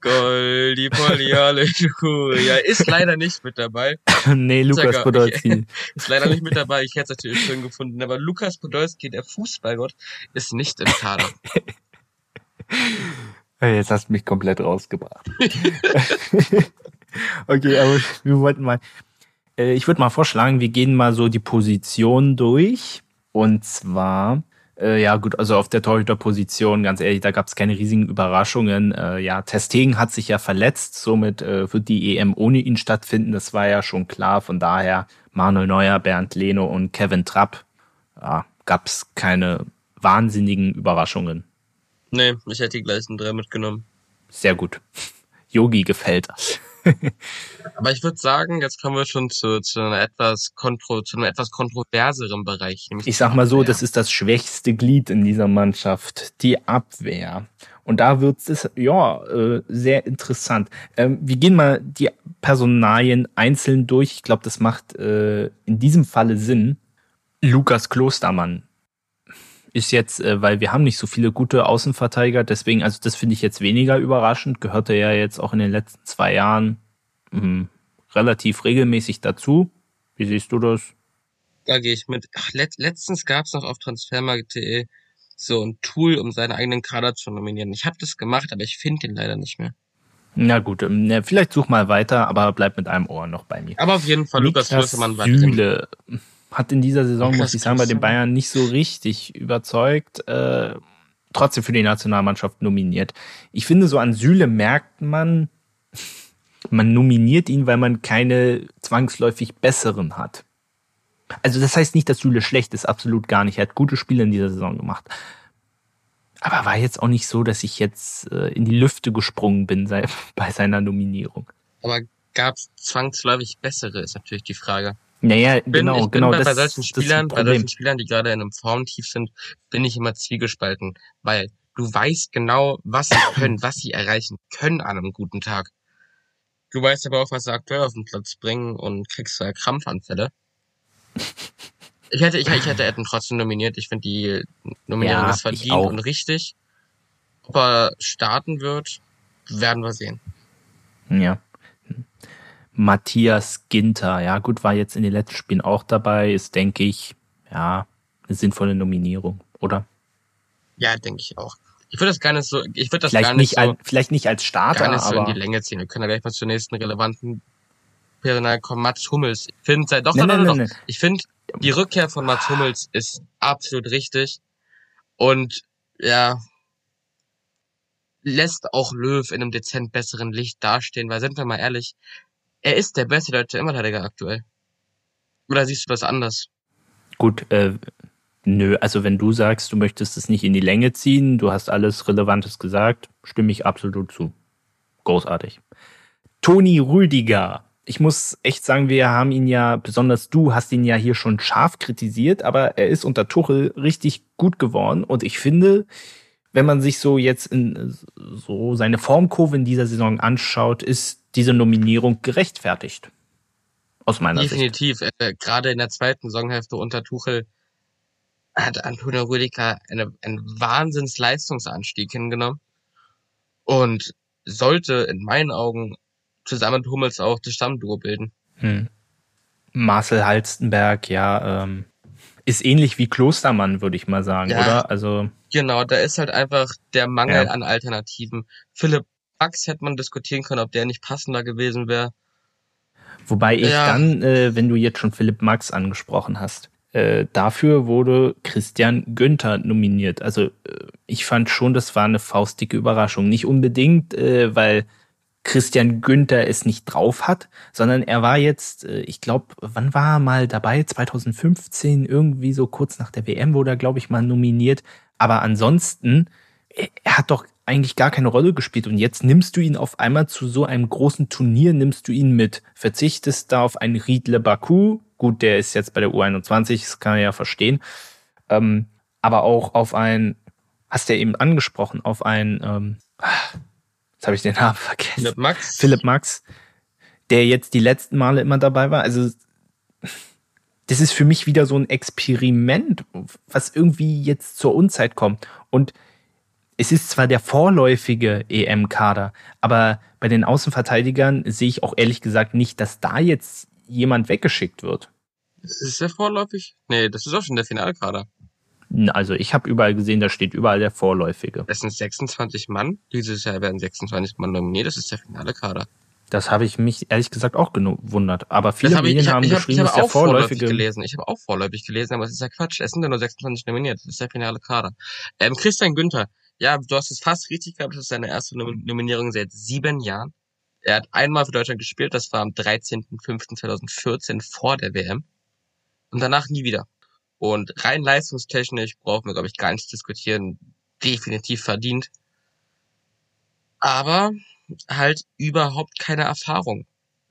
Goldi Poldi Halleluja. Ist leider nicht mit dabei. nee, Lukas Podolski. Ist leider nicht mit dabei. Ich hätte es natürlich schön gefunden. Aber Lukas Podolski, der Fußballgott, ist nicht im Kader. Jetzt hast du mich komplett rausgebracht. Okay, aber wir wollten mal. Äh, ich würde mal vorschlagen, wir gehen mal so die Position durch. Und zwar, äh, ja gut, also auf der Torhüterposition, ganz ehrlich, da gab es keine riesigen Überraschungen. Äh, ja, Testegen hat sich ja verletzt, somit äh, wird die EM ohne ihn stattfinden. Das war ja schon klar. Von daher Manuel Neuer, Bernd Leno und Kevin Trapp. Ja, gab es keine wahnsinnigen Überraschungen. Nee, ich hätte die gleichen drei mitgenommen. Sehr gut. Yogi gefällt das. Aber ich würde sagen, jetzt kommen wir schon zu, zu einer etwas kontro, zu einem etwas kontroverseren Bereich. Ich sag mal so, das ist das schwächste Glied in dieser Mannschaft, die Abwehr. Und da wird es ja äh, sehr interessant. Ähm, wir gehen mal die Personalien einzeln durch. Ich glaube, das macht äh, in diesem Falle Sinn. Lukas Klostermann ist jetzt, äh, weil wir haben nicht so viele gute Außenverteidiger, deswegen, also das finde ich jetzt weniger überraschend, gehörte ja jetzt auch in den letzten zwei Jahren mh, relativ regelmäßig dazu. Wie siehst du das? Da gehe ich mit. Ach, let, letztens gab es noch auf transfermarkt.de so ein Tool, um seinen eigenen Kader zu nominieren. Ich habe das gemacht, aber ich finde den leider nicht mehr. Na gut, ähm, vielleicht such mal weiter, aber bleib mit einem Ohr noch bei mir. Aber auf jeden Fall, Lukas drin. Süle hat in dieser Saison, muss ich sagen, bei den. Bayern nicht so richtig überzeugt. Äh, trotzdem für die Nationalmannschaft nominiert. Ich finde, so an Süle merkt man, man nominiert ihn, weil man keine zwangsläufig besseren hat. Also das heißt nicht, dass Süle schlecht ist, absolut gar nicht. Er hat gute Spiele in dieser Saison gemacht. Aber war jetzt auch nicht so, dass ich jetzt äh, in die Lüfte gesprungen bin bei seiner Nominierung. Aber gab es zwangsläufig bessere, ist natürlich die Frage. Naja, Bin, genau, ich bin genau. bei, das, bei solchen Spielern, bei solchen Spielern, die gerade in einem Formtief sind, bin ich immer zwiegespalten, weil du weißt genau, was sie können, was sie erreichen können an einem guten Tag. Du weißt aber auch, was sie aktuell auf den Platz bringen und kriegst da Krampfanfälle. Ich hätte, ich, ich hätte Etten trotzdem nominiert. Ich finde die Nominierung Ja, ist verdient und richtig. Ob er starten wird, werden wir sehen. Ja. Matthias Ginter, ja gut, war jetzt in den letzten Spielen auch dabei, ist, denke ich, ja, eine sinnvolle Nominierung, oder? Ja, denke ich auch. Ich würde das gar nicht so, ich würde das Vielleicht gar nicht, nicht so, als, vielleicht nicht als Starter, gar nicht so in die Länge ziehen. Wir können ja gleich mal zur nächsten relevanten Personal kommen. Mats Hummels. Ich finde, doch, Nein, doch, nein, doch, nein, doch. Ich finde, die Rückkehr von Mats Hummels ist absolut richtig und ja, lässt auch Löw in einem dezent besseren Licht dastehen, weil sind wir mal ehrlich, er ist der beste deutsche Innenverteidiger aktuell. Oder siehst du das anders? gut, äh, nö, also wenn du sagst, du möchtest es nicht in die Länge ziehen, du hast alles Relevantes gesagt, stimme ich absolut zu. Großartig. Toni Rüdiger. Ich muss echt sagen, wir haben ihn ja, besonders du hast ihn ja hier schon scharf kritisiert, aber er ist unter Tuchel richtig gut geworden und ich finde, wenn man sich so jetzt in so seine Formkurve in dieser Saison anschaut, ist diese Nominierung gerechtfertigt. Aus meiner Sicht. Definitiv. Äh, gerade in der zweiten Saisonhälfte unter Tuchel hat Antonio Rüdiger eine, einen Wahnsinns-Leistungsanstieg hingenommen und sollte in meinen Augen zusammen mit Hummels auch das Stammduo bilden. Hm. Marcel Halstenberg, ja, ähm, ist ähnlich wie Klostermann, würde ich mal sagen, Ja. oder? Also, Genau, da ist halt einfach der Mangel Ja. an Alternativen. Philipp Max hätte man diskutieren können, ob der nicht passender gewesen wäre. wobei ich Ja. dann, äh, wenn du jetzt schon Philipp Max angesprochen hast, Äh, dafür wurde Christian Günther nominiert. Also äh, ich fand schon, das war eine faustige Überraschung. Nicht unbedingt, äh, weil Christian Günther es nicht drauf hat, sondern er war jetzt, äh, ich glaube, wann war er mal dabei? 2015, irgendwie so kurz nach der WM wurde er, glaube ich, mal nominiert. Aber ansonsten, er hat doch eigentlich gar keine Rolle gespielt. Und jetzt nimmst du ihn auf einmal zu so einem großen Turnier, nimmst du ihn mit, verzichtest da auf einen Riedle Baku. Gut, der ist jetzt bei der U21, das kann man ja verstehen. Ähm, aber auch auf ein, hast du ja eben angesprochen, auf ein, ähm, jetzt habe ich den Namen vergessen. Philipp Max. Philipp Max, der jetzt die letzten Male immer dabei war. Also das ist für mich wieder so ein Experiment, was irgendwie jetzt zur Unzeit kommt. Und es ist zwar der vorläufige EM-Kader, aber bei den Außenverteidigern sehe ich auch ehrlich gesagt nicht, dass da jetzt jemand weggeschickt wird. Ist der vorläufig? Nee, das ist auch schon der Finalkader. Also ich habe überall gesehen, da steht überall der vorläufige. Das sind 26 Mann. Dieses Jahr werden 26 Mann nominiert. Das ist der finale Kader. Das habe ich mich ehrlich gesagt auch gewundert. Aber viele hab ich, Medien ich hab, haben ich hab, geschrieben, ich dass hab der auch vorläufig vorläufige. gelesen. Ich habe auch vorläufig gelesen, aber es ist ja Quatsch. Es sind ja nur 26 nominiert. Das ist der finale Kader. Ähm, Christian Günther. Ja, du hast es fast richtig gehabt. Das ist seine erste Nom- Nominierung seit sieben Jahren. Er hat einmal für Deutschland gespielt. Das war am 13.05.2014 vor der WM. Und danach nie wieder. Und rein leistungstechnisch brauchen wir, glaube ich, gar nicht diskutieren. Definitiv verdient. Aber halt überhaupt keine Erfahrung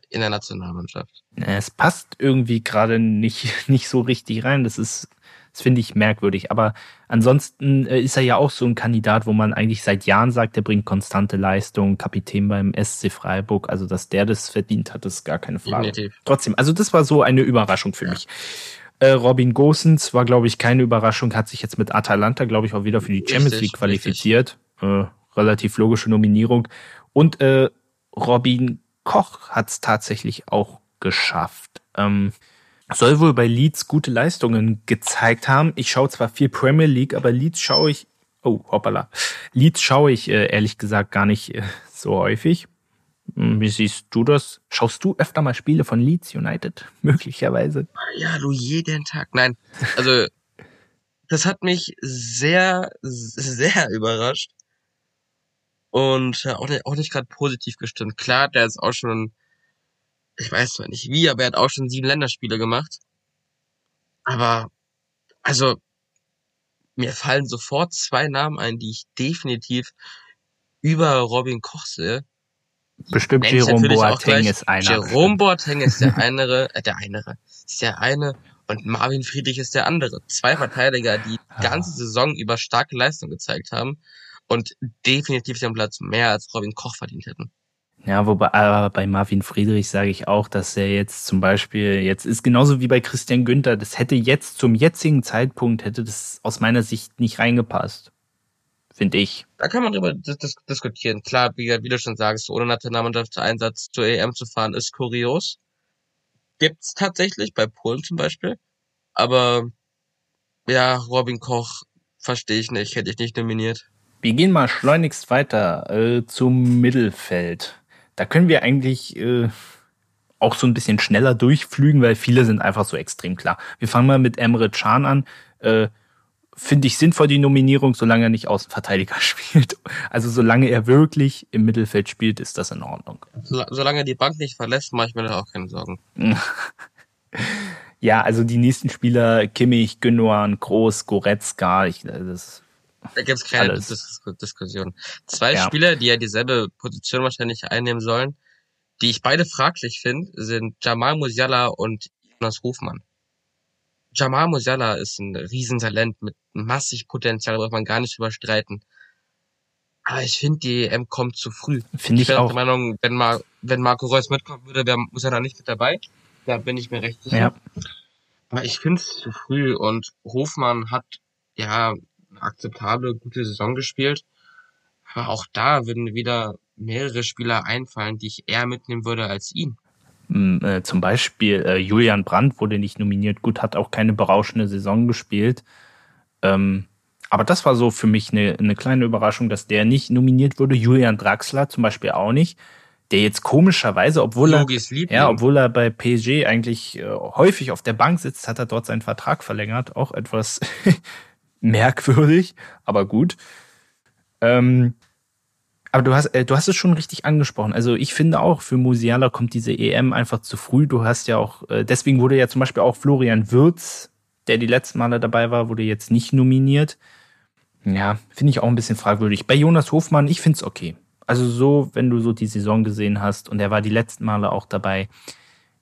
in der Nationalmannschaft. Es passt irgendwie gerade nicht, nicht so richtig rein. Das ist, das finde ich merkwürdig. Aber ansonsten äh, ist er ja auch so ein Kandidat, wo man eigentlich seit Jahren sagt, der bringt konstante Leistung, Kapitän beim SC Freiburg. Also, dass der das verdient hat, ist gar keine Frage. Definitiv. Trotzdem, also das war so eine Überraschung für mich. Äh, Robin Gosens war, glaube ich, keine Überraschung, hat sich jetzt mit Atalanta, glaube ich, auch wieder für die Champions Richtig, League qualifiziert. Äh, relativ logische Nominierung. Und äh, Robin Koch hat es tatsächlich auch geschafft. Ähm, soll wohl bei Leeds gute Leistungen gezeigt haben. Ich schaue zwar viel Premier League, aber Leeds schaue ich, oh, hoppala, Leeds schaue ich äh, ehrlich gesagt gar nicht äh, so häufig. Hm, Wie siehst du das? Schaust du öfter mal Spiele von Leeds United? Möglicherweise. Ja, du jeden Tag. Nein, also das hat mich sehr, sehr überrascht. Und äh, auch nicht, auch nicht gerade positiv gestimmt. Klar, der ist auch schon, ich weiß zwar nicht wie, aber er hat auch schon sieben Länderspiele gemacht. Aber, also, mir fallen sofort zwei Namen ein, die ich definitiv über Robin Koch sehe. Bestimmt Nenn's Jerome Boateng ist einer. Jerome Boateng ist der eine, äh, der eine, ist der eine und Marvin Friedrich ist der andere. Zwei Verteidiger, die die Ah. ganze Saison über starke Leistung gezeigt haben und definitiv den Platz mehr als Robin Koch verdient hätten. Ja, wobei aber bei Marvin Friedrich sage ich auch, dass er jetzt zum Beispiel, jetzt ist genauso wie bei Christian Günther, das hätte jetzt zum jetzigen Zeitpunkt, hätte das aus meiner Sicht nicht reingepasst. Finde ich. Da kann man drüber dis dis diskutieren. Klar, wie, wie du schon sagst, ohne Nationalmannschaftseinsatz zur EM zu fahren, ist kurios. Gibt's tatsächlich, bei Polen zum Beispiel. Aber ja, Robin Koch verstehe ich nicht, hätte ich nicht nominiert. Wir gehen mal schleunigst weiter äh, zum Mittelfeld. Da können wir eigentlich äh, auch so ein bisschen schneller durchflügen, weil viele sind einfach so extrem klar. Wir fangen mal mit Emre Can an. Äh, Finde ich sinnvoll die Nominierung, solange er nicht Außenverteidiger spielt. Also solange er wirklich im Mittelfeld spielt, ist das in Ordnung. Sol solange er die Bank nicht verlässt, mache ich mir da auch keine Sorgen. Ja, also die nächsten Spieler, Kimmich, Gündogan, Groß, Goretzka, ich, das Da gibt's keine Alles. Dis Diskussion. Zwei Ja. Spieler, die ja dieselbe Position wahrscheinlich einnehmen sollen, die ich beide fraglich finde, sind Jamal Musiala und Jonas Hofmann. Jamal Musiala ist ein Riesentalent mit massig Potenzial, da braucht man gar nicht überstreiten. Aber ich finde, die EM kommt zu früh. finde Ich ich bin auch auch. der Meinung, wenn, Mar wenn Marco Reus mitkommen würde, wäre Musiala nicht mit dabei. Da bin ich mir recht sicher. Ja. Aber ich finde es zu früh und Hofmann hat ja eine akzeptable, gute Saison gespielt. Aber auch da würden wieder mehrere Spieler einfallen, die ich eher mitnehmen würde als ihn. Mm, äh, zum Beispiel äh, Julian Brandt wurde nicht nominiert. Gut, hat auch keine berauschende Saison gespielt. Ähm, aber das war so für mich eine, eine kleine Überraschung, dass der nicht nominiert wurde. Julian Draxler zum Beispiel auch nicht. der jetzt komischerweise, obwohl er, Liebling. ja, obwohl er bei PSG eigentlich äh, häufig auf der Bank sitzt, hat er dort seinen Vertrag verlängert. Auch etwas merkwürdig, aber gut. Ähm, aber du hast, äh, du hast es schon richtig angesprochen. Also ich finde auch, für Musiala kommt diese EM einfach zu früh. Du hast ja auch, äh, deswegen wurde ja zum Beispiel auch Florian Würz, der die letzten Male dabei war, wurde jetzt nicht nominiert. Ja, finde ich auch ein bisschen fragwürdig. Bei Jonas Hofmann, ich finde es okay. Also so, wenn du so die Saison gesehen hast und er war die letzten Male auch dabei,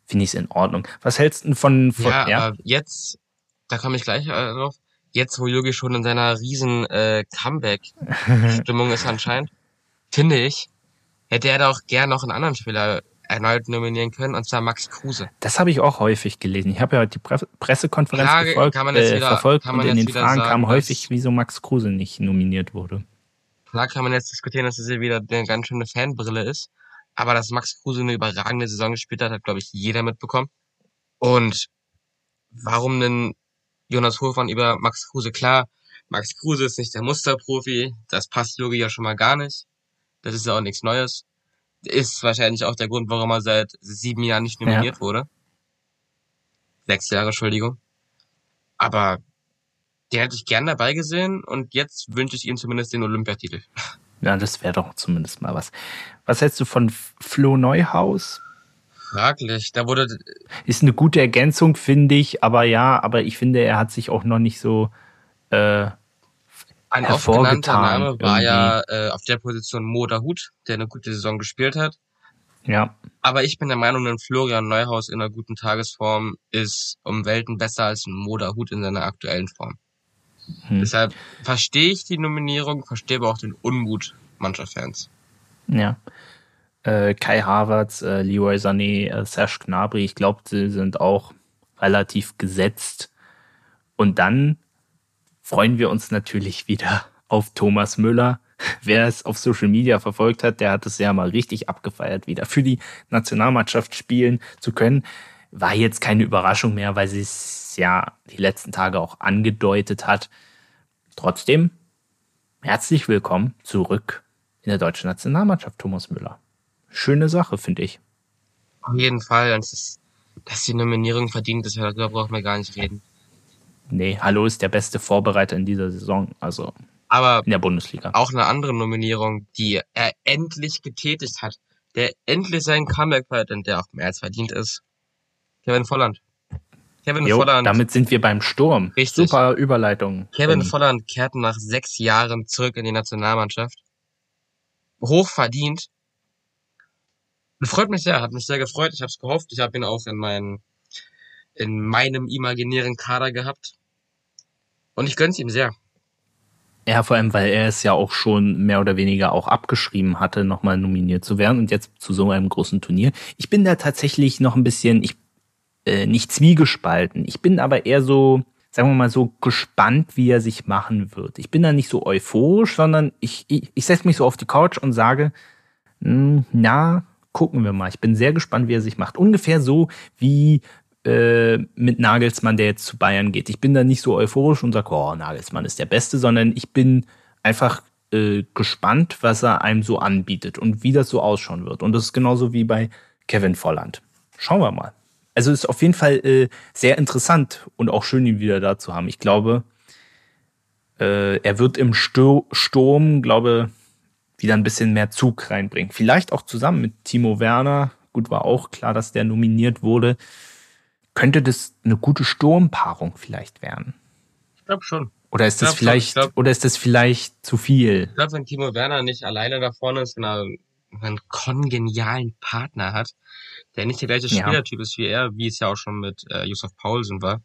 finde ich es in Ordnung. Was hältst du von, von ja, ja, jetzt, da komme ich gleich äh, drauf, jetzt wo Yogi schon in seiner riesen äh, Comeback-Stimmung ist anscheinend, finde ich, hätte er doch gern noch einen anderen Spieler erneut nominieren können, und zwar Max Kruse. Das habe ich auch häufig gelesen. Ich habe ja die Pre Pressekonferenz Klar, gefolgt, kann man jetzt äh, wieder- verfolgt kann man und in den Fragen sagen, kam häufig, wieso Max Kruse nicht nominiert wurde. Klar kann man jetzt diskutieren, dass das hier wieder eine ganz schöne Fanbrille ist. Aber dass Max Kruse eine überragende Saison gespielt hat, hat, glaube ich, jeder mitbekommen. Und warum denn Jonas Hofmann über Max Kruse? Klar, Max Kruse ist nicht der Musterprofi. Das passt Jogi ja schon mal gar nicht. Das ist ja auch nichts Neues. Ist wahrscheinlich auch der Grund, warum er seit sieben Jahren nicht nominiert wurde. Sechs Jahre, Entschuldigung. Aber den hätte ich gern dabei gesehen und jetzt wünsche ich ihm zumindest den Olympiatitel. Ja, das wäre doch zumindest mal was. Was hältst du von Flo Neuhaus? Fraglich. Da wurde, Ist eine gute Ergänzung, finde ich, aber ja, aber ich finde, er hat sich auch noch nicht so äh, ein oft genannter hervorgetan Name war ja äh, auf der Position Mo Dahut, der eine gute Saison gespielt hat. ja, Aber ich bin der Meinung, ein Florian Neuhaus in einer guten Tagesform ist um Welten besser als ein Mo Dahut in seiner aktuellen Form. Hm. Deshalb verstehe ich die Nominierung, verstehe aber auch den Unmut mancher Fans. ja. Äh, Kai Havertz, äh, Leroy Sané, äh, Serge Gnabry, ich glaube, sie sind auch relativ gesetzt. Und dann freuen wir uns natürlich wieder auf Thomas Müller. Wer es auf Social Media verfolgt hat, der hat es ja mal richtig abgefeiert, wieder für die Nationalmannschaft spielen zu können. War jetzt keine Überraschung mehr, weil sie es ja die letzten Tage auch angedeutet hat. Trotzdem, herzlich willkommen zurück in der deutschen Nationalmannschaft, Thomas Müller. Schöne Sache, finde ich. Auf jeden Fall, und es ist, dass die Nominierung verdient ist, darüber brauchen wir gar nicht reden. Nee, Hallo ist der beste Vorbereiter in dieser Saison, also Aber in der Bundesliga. auch eine andere Nominierung, die er endlich getätigt hat, der endlich seinen Comeback feiert und der auch mehr als verdient ist. Kevin Volland. Kevin Jo, Volland. damit sind wir beim Sturm. Richtig. Super Überleitung. Kevin Volland kehrt nach sechs Jahren zurück in die Nationalmannschaft. Hoch verdient. Freut mich sehr, hat mich sehr gefreut. Ich habe es gehofft. Ich habe ihn auch in, meinen, in meinem imaginären Kader gehabt. Und ich gönn's ihm sehr. Ja, vor allem, weil er es ja auch schon mehr oder weniger auch abgeschrieben hatte, nochmal nominiert zu werden und jetzt zu so einem großen Turnier. Ich bin da tatsächlich noch ein bisschen, ich, äh, nicht zwiegespalten. Ich bin aber eher so, sagen wir mal so, gespannt, wie er sich machen wird. Ich bin da nicht so euphorisch, sondern ich, ich, ich setze mich so auf die Couch und sage, "Hm, na, gucken wir mal. Ich bin sehr gespannt, wie er sich macht. Ungefähr so wie äh, mit Nagelsmann, der jetzt zu Bayern geht. Ich bin da nicht so euphorisch und sage, oh, Nagelsmann ist der Beste, sondern ich bin einfach äh, gespannt, was er einem so anbietet und wie das so ausschauen wird. Und das ist genauso wie bei Kevin Volland. Schauen wir mal. Also ist auf jeden Fall äh, sehr interessant und auch schön, ihn wieder da zu haben. Ich glaube, äh, er wird im Sto Sturm, glaube wieder ein bisschen mehr Zug reinbringen. Vielleicht auch zusammen mit Timo Werner. Gut, war auch klar, dass der nominiert wurde. Könnte das eine gute Sturmpaarung vielleicht werden? Ich glaube schon. Oder ist das Ja, ich vielleicht, glaub- oder ist das vielleicht zu viel? Ich glaube, wenn Timo Werner nicht alleine da vorne ist, wenn er einen kongenialen Partner hat, der nicht der gleiche Ja. Spielertyp ist wie er, wie es ja auch schon mit äh, Josef Paulsen war,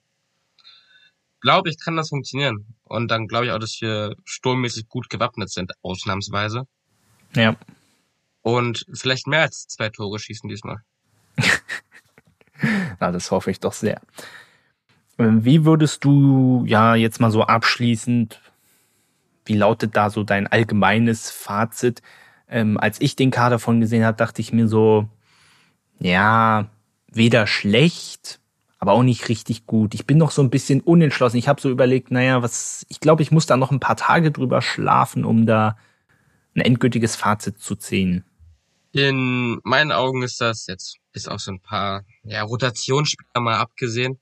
glaube ich, kann das funktionieren. Und dann glaube ich auch, dass wir sturmmäßig gut gewappnet sind, ausnahmsweise. Ja. Und vielleicht mehr als zwei Tore schießen diesmal. Na, das hoffe ich doch sehr. Ähm, Wie würdest du ja jetzt mal so abschließend, wie lautet da so dein allgemeines Fazit? Ähm, als ich den Kader von gesehen habe, dachte ich mir so, ja, weder schlecht, aber auch nicht richtig gut. Ich bin noch so ein bisschen unentschlossen. Ich habe so überlegt, naja, was, ich glaube, ich muss da noch ein paar Tage drüber schlafen, um da ein endgültiges Fazit zu ziehen. In meinen Augen ist das jetzt, bis auf so ein paar ja, Rotationsspieler mal abgesehen,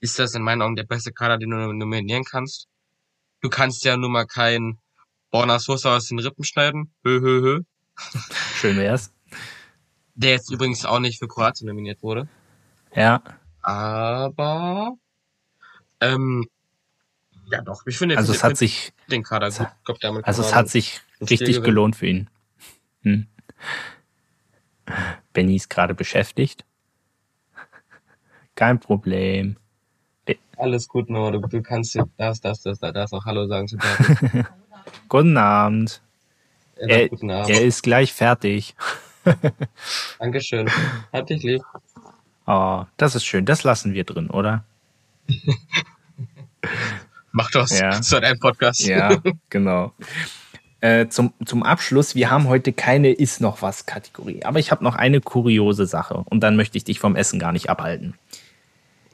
ist das in meinen Augen der beste Kader, den du nominieren kannst. Du kannst ja nun mal kein Borna Sosa aus den Rippen schneiden. Hö, hö, hö. Schön wär's. Der jetzt übrigens auch nicht für Kroatien nominiert wurde. Ja. Aber ähm, ja doch, ich finde Also es hat sich, den Kader gut. Glaub, damit also es hat sich richtig gelohnt für ihn. Hm. Benny ist gerade beschäftigt. Kein Problem. Alles gut, Noah. Du, du kannst jetzt das, das, das, das, das auch Hallo sagen zu David. Guten Abend. Er Er, guten Abend. er ist gleich fertig. Dankeschön. Hat dich lieb. Oh, das ist schön. Das lassen wir drin, oder? Mach das. Ja. Das ist halt ein Podcast. Ja, genau. Äh, zum, zum Abschluss, wir haben heute keine Ist noch was Kategorie, aber ich habe noch eine kuriose Sache und dann möchte ich dich vom Essen gar nicht abhalten.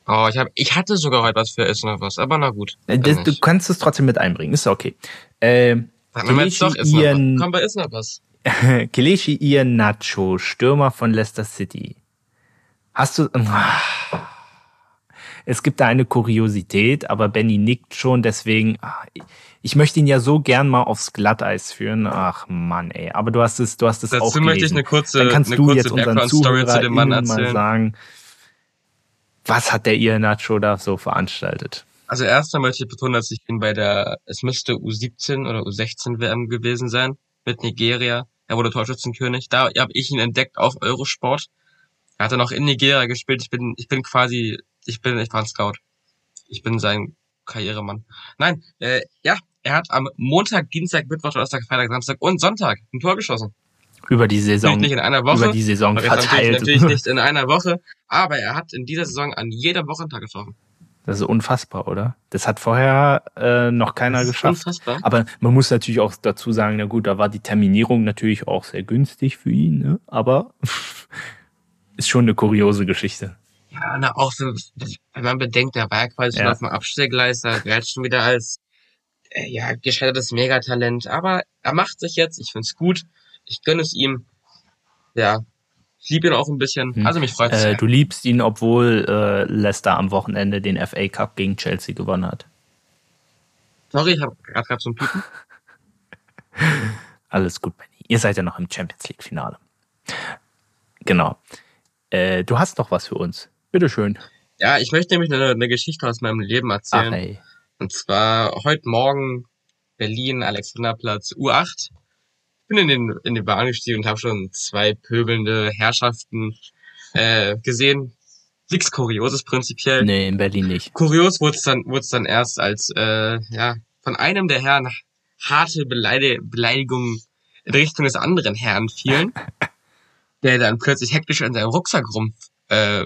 Oh, ich hab, ich hatte sogar heute was für Essen noch was, aber na gut. Äh, Das, du kannst es trotzdem mit einbringen, ist okay. Äh, doch Kelechi noch was. Ian- Komm, bei noch was. Kelechi Ian Nacho, Stürmer von Leicester City. Hast du. Es gibt da eine Kuriosität, aber Benny nickt schon, deswegen. ah, Ich möchte ihn ja so gern mal aufs Glatteis führen. Ach Mann, ey. Aber du hast es, du hast es auch Dazu möchte ich gelesen. eine kurze, Dann kannst eine du kurze jetzt unseren Background-Story zu dem Mann ZuhörerInnen mal erzählen. sagen, was hat der Ian Nacho da so veranstaltet? Also erstmal möchte ich betonen, dass ich ihn bei der, es müsste U17 oder U16 WM gewesen sein, mit Nigeria. Er wurde Torschützenkönig. Da habe ich ihn entdeckt auf Eurosport. Er hatte noch in Nigeria gespielt. Ich bin, ich bin quasi, ich bin, ich war ein Scout. Ich bin sein Karrieremann. Nein, äh, ja, er hat am Montag, Dienstag, Mittwoch, Donnerstag, Freitag, Samstag und Sonntag ein Tor geschossen. Über die Saison, Natürlich nicht in einer Woche. über die Saison jetzt natürlich, verteilt. natürlich nicht in einer Woche. Aber er hat in dieser Saison an jedem Wochentag getroffen. Das ist unfassbar, oder? Das hat vorher äh, noch keiner geschafft. Unfassbar. Aber man muss natürlich auch dazu sagen, na gut, da war die Terminierung natürlich auch sehr günstig für ihn, ne? aber ist schon eine kuriose Geschichte. Ja, na, auch so, wenn man bedenkt, der war ja quasi schon Ja. auf dem Abstellgleis, da galt schon wieder als, äh, ja, gescheitertes Megatalent. Aber er macht sich jetzt, ich find's gut, ich gönne es ihm. Ja, ich liebe ihn auch ein bisschen. Hm. Also mich freut's Äh, sehr. du liebst ihn, obwohl äh, Leicester am Wochenende den FA Cup gegen Chelsea gewonnen hat. Sorry, ich habe gerade grad so einen Piepen. Alles gut, Benny. Ihr seid ja noch im Champions League Finale. Genau. Äh, du hast noch was für uns. Bitteschön. Ja, ich möchte nämlich eine, eine Geschichte aus meinem Leben Ach, erzählen. ey. Und zwar heute Morgen Berlin, Alexanderplatz, U8. Ich bin in den, in die Bahn gestiegen und habe schon zwei pöbelnde Herrschaften äh, gesehen. Nichts Kurioses prinzipiell. Nee, in Berlin nicht. Kurios wurde es dann, wurde es dann erst, als äh, ja von einem der Herren harte Beleide Beleidigungen in Richtung des anderen Herrn fielen, der dann plötzlich hektisch in seinem Rucksack rum äh,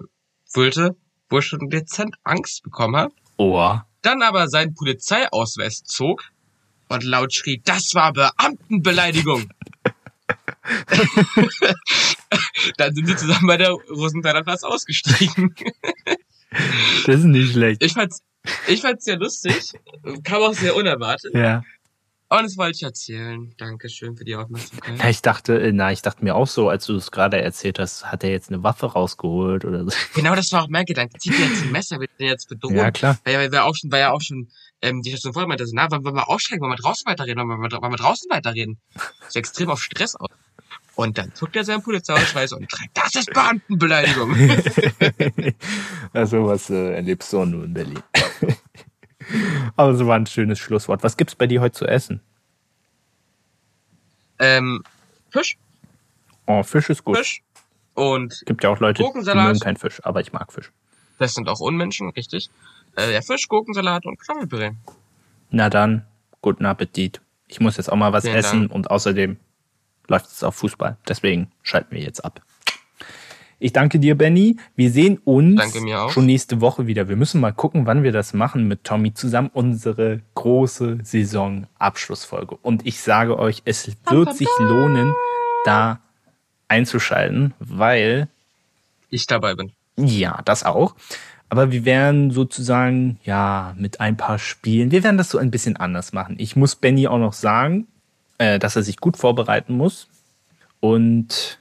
wühlte, wo er schon dezent Angst bekommen hat Oh. dann aber seinen Polizeiausweis zog und laut schrie, das war Beamtenbeleidigung. dann sind sie zusammen bei der Rosenthaler Platz ausgestiegen. Das ist nicht schlecht. Ich fand's, ich fand's sehr lustig, kam auch sehr unerwartet. Ja. Und das wollte ich erzählen. Dankeschön für die Aufmerksamkeit. Ja, ich dachte, äh, na, ich dachte mir auch so, als du es gerade erzählt hast, hat er jetzt eine Waffe rausgeholt oder so. Genau, das war auch mein Gedanke. Zieht er jetzt ein Messer, wird er jetzt bedrohen? Ja, klar. Weil, weil, weil auch schon, weil ja auch schon, ähm, die Station vorher meinte, na, wollen wir aussteigen, wollen wir draußen weiterreden, wollen wir, wollen wir draußen weiterreden? So extrem auf Stress aus. Und dann zuckt er seinen Polizeiausweis und schreibt, das ist Beamtenbeleidigung. also was äh, erlebst du nur in Berlin. Aber es war ein schönes Schlusswort. Was gibt's bei dir heute zu essen? ähm, Fisch, Oh, Fisch ist gut. Fisch. Und Gibt ja auch Leute, die mögen keinen Fisch, aber ich mag Fisch. das sind auch Unmenschen, richtig. Äh, ja, Fisch, Gurkensalat und Kartoffelpüree. Na dann, guten Appetit. Ich muss jetzt auch mal was Vielen essen Dank. und außerdem läuft es auf Fußball. Deswegen schalten wir jetzt ab. Ich danke dir, Benny. Wir sehen uns Danke mir auch. schon nächste Woche wieder. Wir müssen mal gucken, wann wir das machen mit Tommy zusammen. Unsere große Saisonabschlussfolge. Und ich sage euch, es wird sich lohnen, da einzuschalten, weil Ich dabei bin. ja, das auch. Aber wir werden sozusagen, ja, mit ein paar Spielen, wir werden das so ein bisschen anders machen. Ich muss Benny auch noch sagen, äh, dass er sich gut vorbereiten muss. Und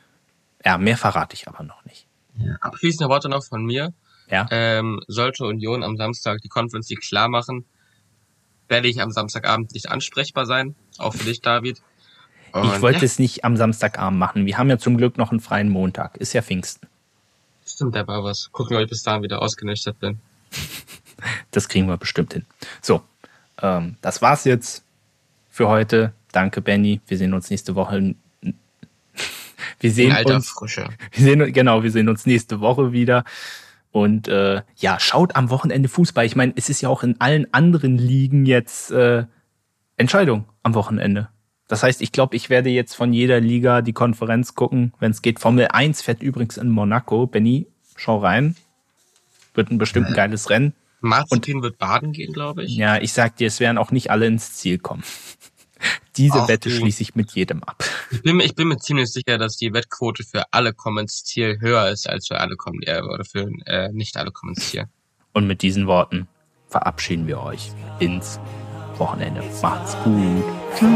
ja, mehr verrate ich aber noch nicht. Ja. Abschließende Worte noch von mir. Ja. Ähm, sollte Union am Samstag die Conference League klar machen, werde ich am Samstagabend nicht ansprechbar sein. Auch für dich, David. Und ich wollte ja. es nicht am Samstagabend machen. Wir haben ja zum Glück noch einen freien Montag. Ist ja Pfingsten. Stimmt aber was. Gucken, ob ich bis dahin wieder ausgenüchtert bin. Das kriegen wir bestimmt hin. So, ähm, das war's jetzt für heute. Danke, Benny. Wir sehen uns nächste Woche. Wir sehen Alter uns. Frische. Wir sehen, genau, wir sehen uns nächste Woche wieder. Und äh, ja, schaut am Wochenende Fußball. Ich meine, es ist ja auch in allen anderen Ligen jetzt äh, Entscheidung am Wochenende. Das heißt, ich glaube, ich werde jetzt von jeder Liga die Konferenz gucken, wenn es geht. Formel 1 fährt übrigens in Monaco. Benny, schau rein. Wird ein bestimmt ein geiles Rennen. Martin wird baden gehen, glaube ich. Ja, ich sag dir, es werden auch nicht alle ins Ziel kommen. Diese Ach, Wette schließe ich mit jedem ab. Ich bin, ich bin mir ziemlich sicher, dass die Wettquote für alle kommen ins Ziel höher ist als für alle kommen äh, oder für äh, nicht alle kommen ins Ziel. Und mit diesen Worten verabschieden wir euch ins Wochenende. Macht's gut. Tschüss.